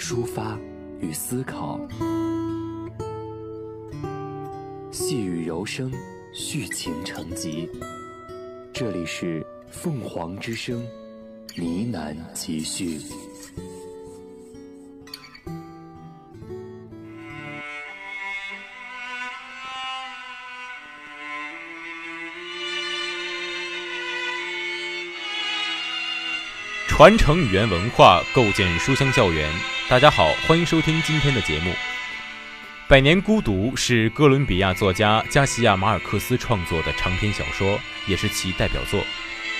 抒发与思考。细雨柔声，续情成集。这里是凤凰之声，呢喃集序。传承语言文化，构建书香校园。大家好，欢迎收听今天的节目。《百年孤独》是哥伦比亚作家加西亚·马尔克斯创作的长篇小说，也是其代表作，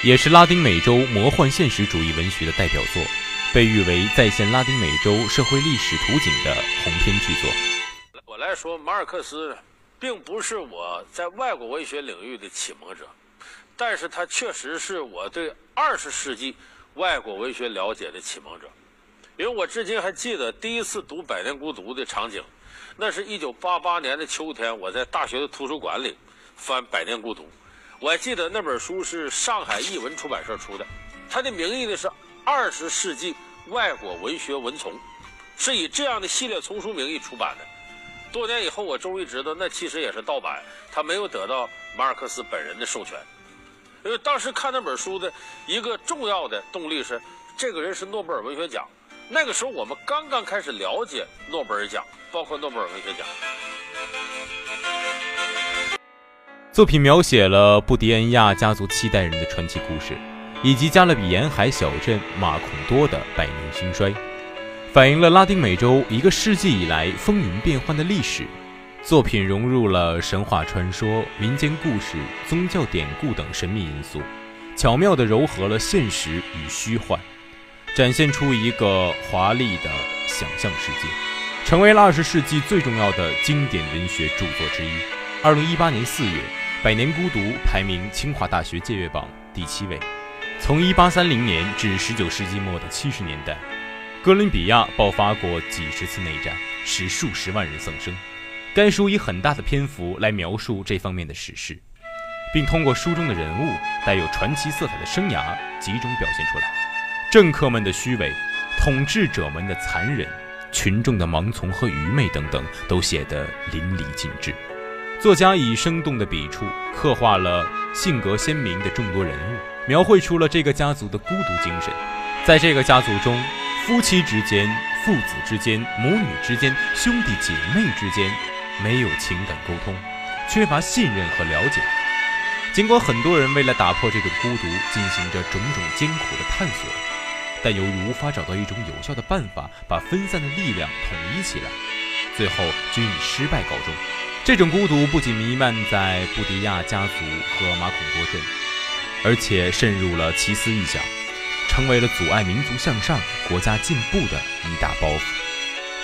也是拉丁美洲魔幻现实主义文学的代表作，被誉为再现拉丁美洲社会历史图景的鸿篇巨作。我来说，马尔克斯并不是我在外国文学领域的启蒙者，但是他确实是我对二十世纪。外国文学了解的启蒙者，因为我至今还记得第一次读《百年孤独》的场景，那是一九八八年的秋天，我在大学的图书馆里翻《百年孤独》，我还记得那本书是上海译文出版社出的，它的名义呢是《二十世纪外国文学文丛》，是以这样的系列丛书名义出版的。多年以后，我终于知道，那其实也是盗版，他没有得到马尔克斯本人的授权。因为当时看那本书的一个重要的动力是，这个人是诺贝尔文学奖。那个时候我们刚刚开始了解诺贝尔奖，包括诺贝尔文学奖。作品描写了布迪恩亚家族七代人的传奇故事，以及加勒比沿海小镇马孔多的百年兴衰，反映了拉丁美洲一个世纪以来风云变幻的历史。作品融入了神话传说、民间故事、宗教典故等神秘因素，巧妙地糅合了现实与虚幻，展现出一个华丽的想象世界，成为了二十世纪最重要的经典文学著作之一。二零一八年四月，《百年孤独》排名清华大学借阅榜第七位。从一八三零年至十九世纪末的七十年代，哥伦比亚爆发过几十次内战，使数十万人丧生。该书以很大的篇幅来描述这方面的史事，并通过书中的人物带有传奇色彩的生涯集中表现出来。政客们的虚伪，统治者们的残忍，群众的盲从和愚昧等等，都写得淋漓尽致。作家以生动的笔触刻画了性格鲜明的众多人物，描绘出了这个家族的孤独精神。在这个家族中，夫妻之间、父子之间、母女之间、兄弟姐妹之间。没有情感沟通，缺乏信任和了解。尽管很多人为了打破这个孤独，进行着种种艰苦的探索，但由于无法找到一种有效的办法把分散的力量统一起来，最后均以失败告终。这种孤独不仅弥漫在布迪亚家族和马孔多镇，而且渗入了奇思异想，成为了阻碍民族向上、国家进步的一大包袱。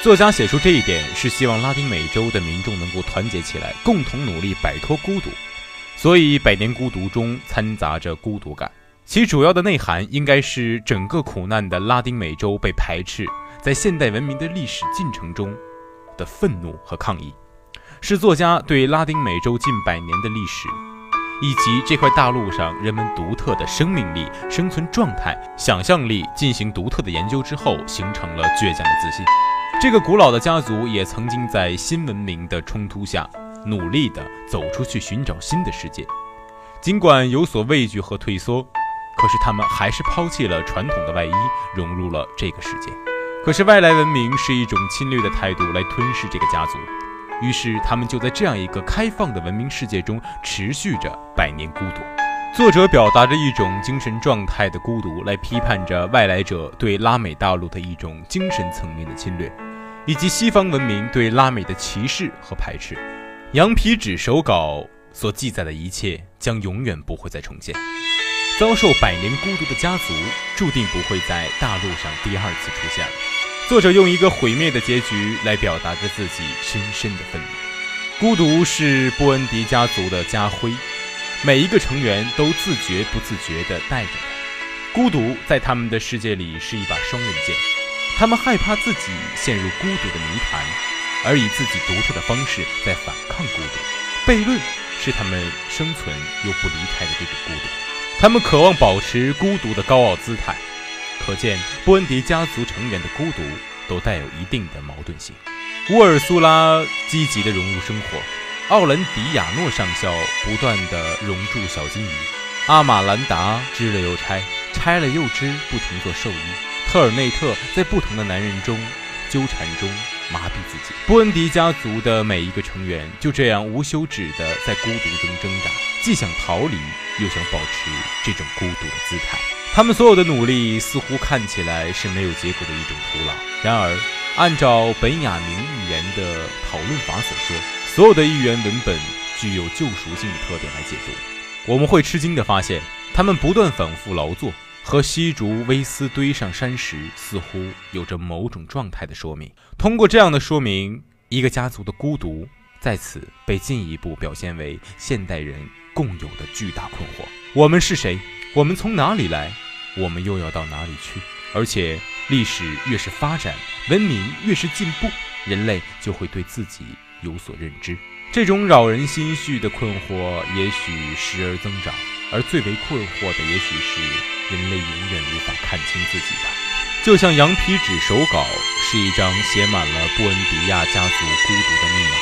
作家写出这一点，是希望拉丁美洲的民众能够团结起来，共同努力摆脱孤独。所以，《百年孤独》中掺杂着孤独感，其主要的内涵应该是整个苦难的拉丁美洲被排斥，在现代文明的历史进程中的愤怒和抗议，是作家对拉丁美洲近百年的历史，以及这块大陆上人们独特的生命力、生存状态、想象力进行独特的研究之后，形成了倔强的自信。这个古老的家族也曾经在新文明的冲突下，努力地走出去寻找新的世界。尽管有所畏惧和退缩，可是他们还是抛弃了传统的外衣，融入了这个世界。可是外来文明是一种侵略的态度来吞噬这个家族，于是他们就在这样一个开放的文明世界中持续着百年孤独。作者表达着一种精神状态的孤独，来批判着外来者对拉美大陆的一种精神层面的侵略。以及西方文明对拉美的歧视和排斥，羊皮纸手稿所记载的一切将永远不会再重现。遭受百年孤独的家族注定不会在大陆上第二次出现了。作者用一个毁灭的结局来表达着自己深深的愤怒。孤独是布恩迪家族的家徽，每一个成员都自觉不自觉地带着它。孤独在他们的世界里是一把双刃剑，他们害怕自己陷入孤独的泥潭，而以自己独特的方式在反抗孤独。悖论是他们生存又不离开的这种孤独，他们渴望保持孤独的高傲姿态。可见，布恩迪家族成员的孤独都带有一定的矛盾性。乌尔苏拉积极地融入生活，奥兰迪亚诺上校不断地融入小金鱼，阿玛兰达织了又拆，拆了又织，不停做兽医。特尔内特在不同的男人中纠缠中麻痹自己。布恩迪家族的每一个成员就这样无休止地在孤独中挣扎，既想逃离，又想保持这种孤独的姿态。他们所有的努力似乎看起来是没有结果的一种徒劳。然而，按照本雅明预言的讨论法所说，所有的预言文本具有救赎性的特点来解读。我们会吃惊地发现，他们不断反复劳作和西竹威斯堆上山时似乎有着某种状态的说明。通过这样的说明，一个家族的孤独在此被进一步表现为现代人共有的巨大困惑：我们是谁？我们从哪里来？我们又要到哪里去？而且。历史越是发展，文明越是进步，人类就会对自己有所认知。这种扰人心绪的困惑，也许时而增长，而最为困惑的，也许是人类永远无法看清自己吧。就像羊皮纸手稿是一张写满了布恩迪亚家族孤独的密码，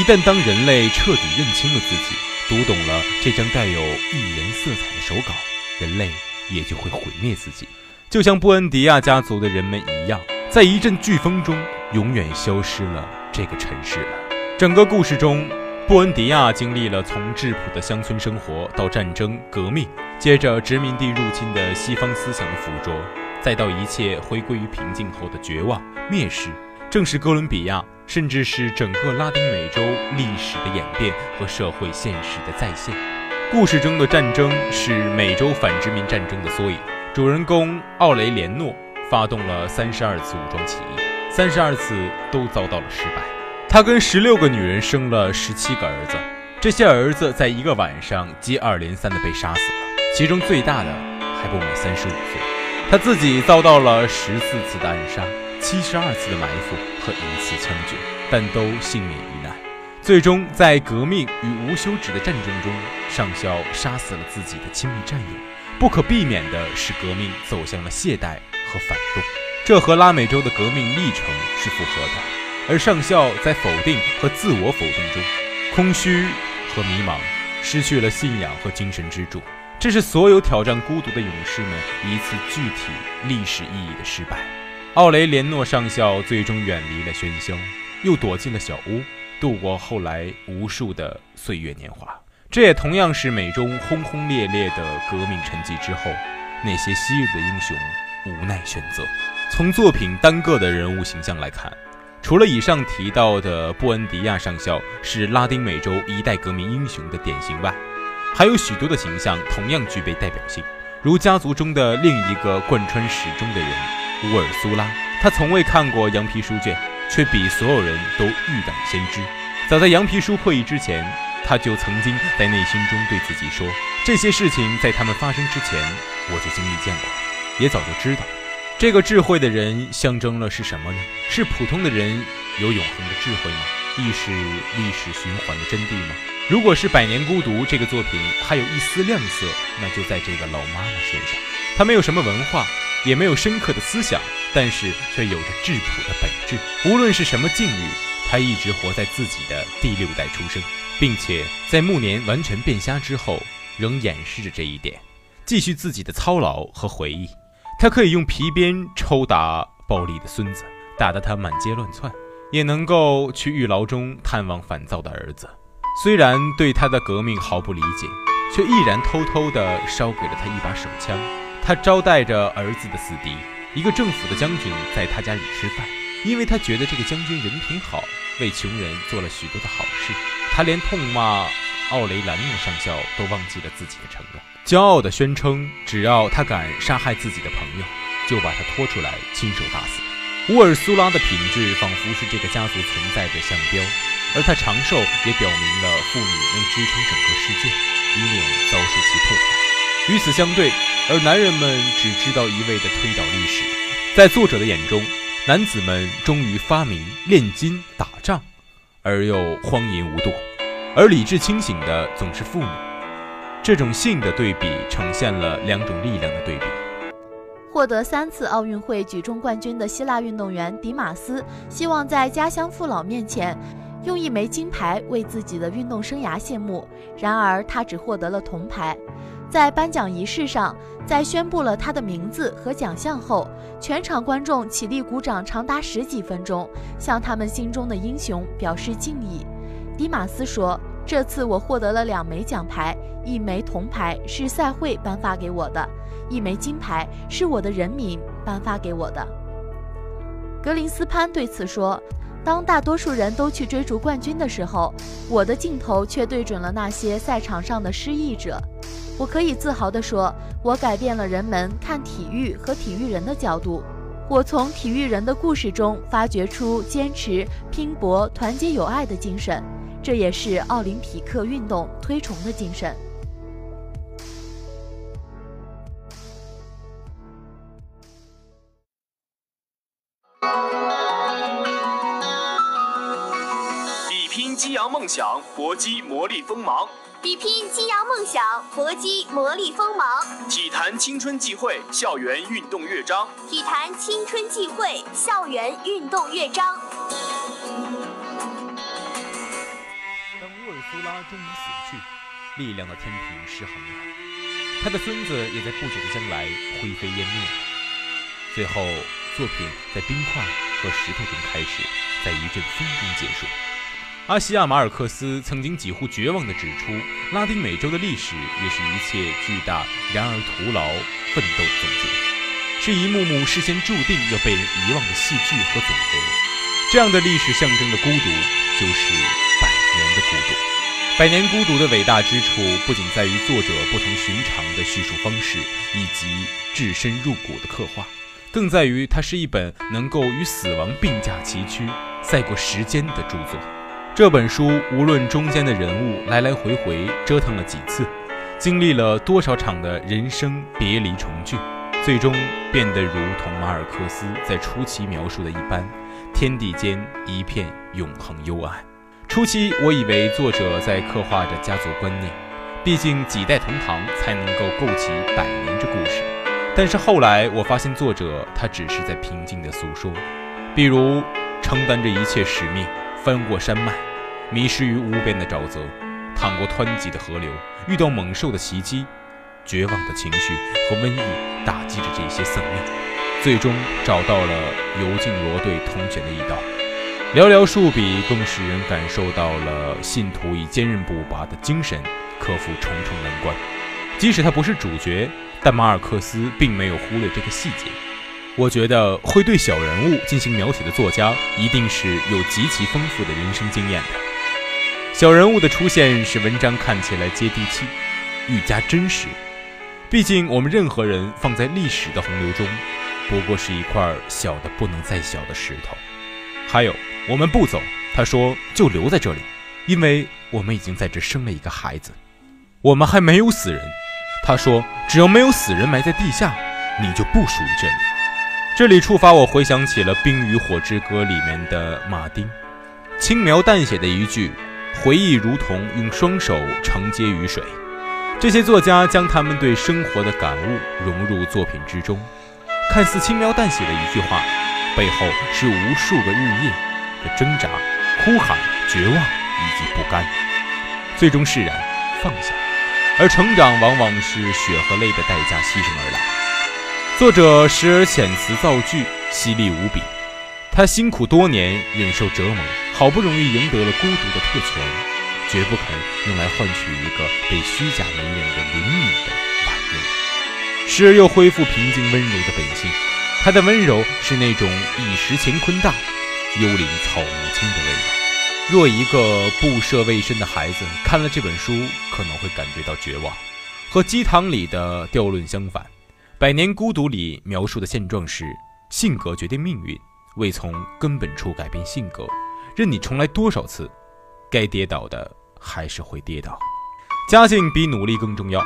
一旦当人类彻底认清了自己，读懂了这张带有预言色彩的手稿，人类也就会毁灭自己。就像布恩迪亚家族的人们一样，在一阵飓风中永远消失了这个城市了。整个故事中，布恩迪亚经历了从质朴的乡村生活到战争、革命，接着殖民地入侵的西方思想的附着，再到一切回归于平静后的绝望、蔑视。正是哥伦比亚，甚至是整个拉丁美洲历史的演变和社会现实的再现。故事中的战争是美洲反殖民战争的缩影。主人公奥雷连诺发动了三十二次武装起义，三十二次都遭到了失败。他跟十六个女人生了十七个儿子，这些儿子在一个晚上接二连三的被杀死了，其中最大的还不满三十五岁。他自己遭到了十四次的暗杀，七十二次的埋伏和一次枪决，但都幸免于难。最终，在革命与无休止的战争中，上校杀死了自己的亲密战友。不可避免的是，革命走向了懈怠和反动，这和拉美洲的革命历程是符合的。而上校在否定和自我否定中，空虚和迷茫，失去了信仰和精神支柱。这是所有挑战孤独的勇士们一次具体历史意义的失败。奥雷连诺上校最终远离了喧嚣，又躲进了小屋，度过后来无数的岁月年华。这也同样是美中轰轰烈烈的革命沉寂之后，那些昔日的英雄无奈选择。从作品单个的人物形象来看，除了以上提到的布恩迪亚上校是拉丁美洲一代革命英雄的典型外，还有许多的形象同样具备代表性，如家族中的另一个贯穿始终的人乌尔苏拉。他从未看过羊皮书卷，却比所有人都预感先知。早在羊皮书破译之前。他就曾经在内心中对自己说：“这些事情在他们发生之前，我就经历见过，也早就知道。”这个智慧的人象征了是什么呢？是普通的人有永恒的智慧吗？亦是历史循环的真谛吗？如果是《百年孤独》这个作品还有一丝亮色，那就在这个老妈妈身上。她没有什么文化，也没有深刻的思想，但是却有着质朴的本质。无论是什么境遇，她一直活在自己的第六代出生。并且在暮年完全变瞎之后，仍掩饰着这一点，继续自己的操劳和回忆。他可以用皮鞭抽打暴力的孙子，打得他满街乱窜；也能够去狱牢中探望烦躁的儿子。虽然对他的革命毫不理解，却毅然偷偷地烧给了他一把手枪。他招待着儿子的死敌，一个政府的将军，在他家里吃饭，因为他觉得这个将军人品好，为穷人做了许多的好事。他连痛骂奥雷兰诺上校都忘记了自己的承诺，骄傲地宣称，只要他敢杀害自己的朋友，就把他拖出来亲手打死。乌尔苏拉的品质仿佛是这个家族存在的象标，而她长寿也表明了妇女能支撑整个世界，以免遭受其破坏。与此相对，而男人们只知道一味地推倒历史。在作者的眼中，男子们忠于发明、炼金、打仗，而又荒淫无度；而理智清醒的总是妇女。这种性的对比，呈现了两种力量的对比。获得三次奥运会举重冠军的希腊运动员迪马斯，希望在家乡父老面前，用一枚金牌为自己的运动生涯谢幕。然而，他只获得了铜牌。在颁奖仪式上，在宣布了他的名字和奖项后，全场观众起立鼓掌长达十几分钟，向他们心中的英雄表示敬意。迪马斯说：“这次我获得了两枚奖牌，一枚铜牌是赛会颁发给我的。”一枚金牌是我的人民颁发给我的。格林斯潘对此说：“当大多数人都去追逐冠军的时候，我的镜头却对准了那些赛场上的失意者。我可以自豪地说，我改变了人们看体育和体育人的角度。我从体育人的故事中发掘出坚持、拼搏、团结、友爱的精神，这也是奥林匹克运动推崇的精神。”比拼激扬梦想，搏击磨砺锋芒；比拼激扬梦想，搏击磨砺锋芒。体坛青春际会，校园运动乐章。体坛青春际会，校园运动乐章。苏拉终于死去，力量的天平失衡了，他的孙子也在不久的将来灰飞烟灭。最后，作品在冰块和石头中开始，在一阵风中结束。阿西亚·马尔克斯曾经几乎绝望地指出，拉丁美洲的历史也是一切巨大然而徒劳奋斗的总结，是一幕幕事先注定要被人遗忘的戏剧和总和。这样的历史象征的孤独，就是百年的孤独。百年孤独的伟大之处，不仅在于作者不同寻常的叙述方式以及置身入骨的刻画，更在于它是一本能够与死亡并驾齐驱、赛过时间的著作。这本书无论中间的人物来来回回折腾了几次，经历了多少场的人生别离重聚，最终变得如同马尔克斯在初期描述的一般，天地间一片永恒幽暗。初期我以为作者在刻画着家族观念，毕竟几代同堂才能够构起百年这故事。但是后来我发现作者他只是在平静地诉说，比如承担着一切使命。翻过山脉，迷失于无边的沼泽，淌过湍急的河流，遇到猛兽的袭击，绝望的情绪和瘟疫打击着这些僧命，最终找到了游进罗队通选的一道。寥寥数笔，更使人感受到了信徒以坚韧不拔的精神克服重重难关。即使他不是主角，但马尔克斯并没有忽略这个细节。我觉得会对小人物进行描写的作家，一定是有极其丰富的人生经验的。小人物的出现使文章看起来接地气，愈加真实。毕竟我们任何人放在历史的洪流中，不过是一块小的不能再小的石头。还有，我们不走，他说就留在这里，因为我们已经在这生了一个孩子。我们还没有死人，他说只要没有死人埋在地下，你就不属于这里。这里触发我回想起了《冰与火之歌》里面的马丁，轻描淡写的一句回忆，如同用双手承接雨水。这些作家将他们对生活的感悟融入作品之中，看似轻描淡写的一句话，背后是无数个日夜的挣扎、哭喊、绝望以及不甘，最终释然放下。而成长往往是血和泪的代价牺牲而来。作者时而遣词造句，犀利无比。他辛苦多年，忍受折磨，好不容易赢得了孤独的特权，绝不肯用来换取一个被虚假媒人的灵敏的婉约。时而又恢复平静温柔的本性。他的温柔是那种一时乾坤大，幽灵草木青的味道。若一个不涉未深的孩子看了这本书，可能会感觉到绝望，和鸡汤里的调论相反。《百年孤独》里描述的现状是：性格决定命运，未从根本处改变性格，任你重来多少次，该跌倒的还是会跌倒。家境比努力更重要。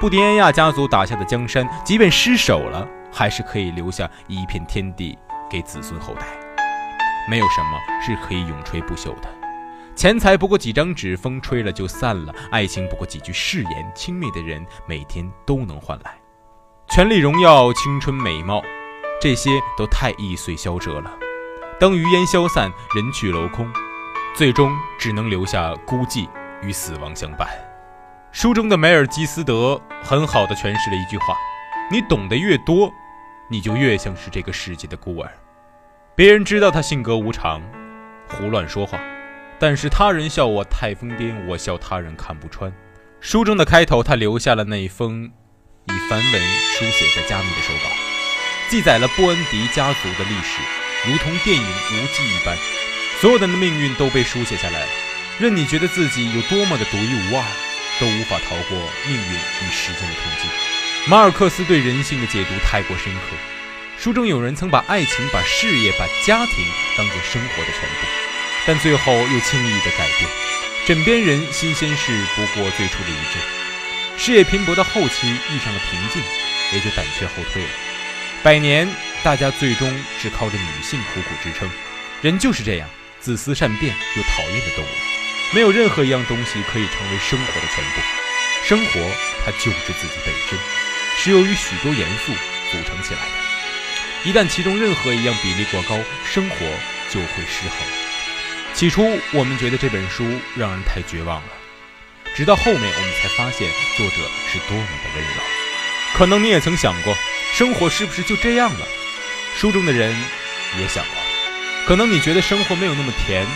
布迪安亚家族打下的江山，即便失守了，还是可以留下一片天地给子孙后代。没有什么是可以永垂不朽的。钱财不过几张纸，风吹了就散了；爱情不过几句誓言，亲密的人每天都能换来。权力、荣耀、青春、美貌，这些都太易碎消折了。当余烟消散，人去楼空，最终只能留下孤寂与死亡相伴。书中的梅尔基斯德很好的诠释了一句话：你懂得越多，你就越像是这个世界的孤儿。别人知道他性格无常，胡乱说话，但是他人笑我太疯癫，我笑他人看不穿。书中的开头，他留下了那封以梵文书写在加密的手稿，记载了布恩迪家族的历史，如同电影无记一般，所有人的命运都被书写下来了。任你觉得自己有多么的独一无二。都无法逃过命运与时间的冲击。马尔克斯对人性的解读太过深刻。书中有人曾把爱情、把事业、把家庭当做生活的全部，但最后又轻易的改变。枕边人新鲜事不过最初的一阵，事业拼搏到后期遇上了瓶颈，也就胆怯后退了。百年，大家最终只靠着女性苦苦支撑。人就是这样，自私善变又讨厌的动物。没有任何一样东西可以成为生活的全部，生活它就是自己本身，是由于许多元素组成起来的。一旦其中任何一样比例过高，生活就会失衡。起初我们觉得这本书让人太绝望了，直到后面我们才发现作者是多么的温柔。可能你也曾想过，生活是不是就这样了？书中的人也想过，可能你觉得生活没有那么甜。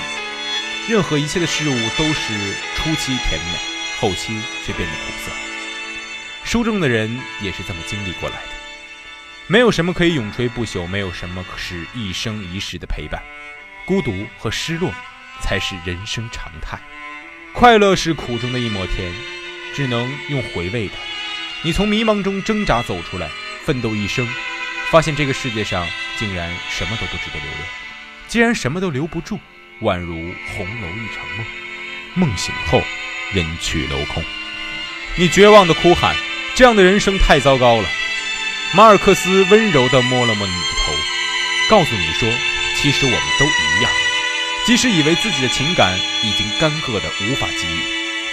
任何一切的事物都是初期甜美，后期却变得苦涩。书中的人也是这么经历过来的。没有什么可以永垂不朽，没有什么是一生一世的陪伴。孤独和失落才是人生常态。快乐是苦中的一抹甜，只能用回味的。你从迷茫中挣扎走出来，奋斗一生，发现这个世界上竟然什么都不值得留恋。既然什么都留不住。宛如红楼一场梦，梦醒后人去楼空。你绝望的哭喊：“这样的人生太糟糕了。”马尔克斯温柔地摸了摸你的头，告诉你说：“其实我们都一样，即使以为自己的情感已经干涸的无法给予，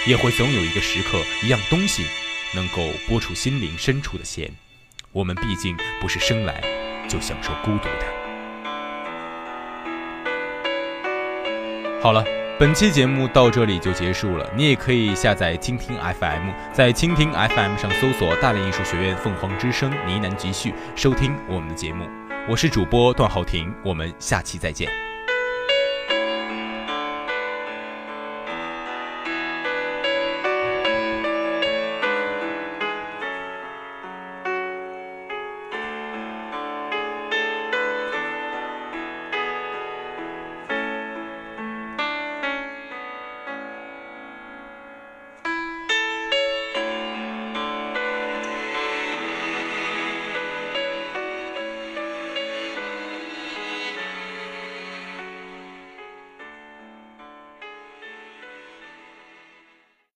也会总有一个时刻，一样东西能够拨出心灵深处的弦。我们毕竟不是生来就享受孤独的。”好了，本期节目到这里就结束了。你也可以下载蜻蜓 FM，在蜻蜓 FM 上搜索“大连艺术学院凤凰之声呢喃集序”，收听我们的节目。我是主播段浩庭，我们下期再见。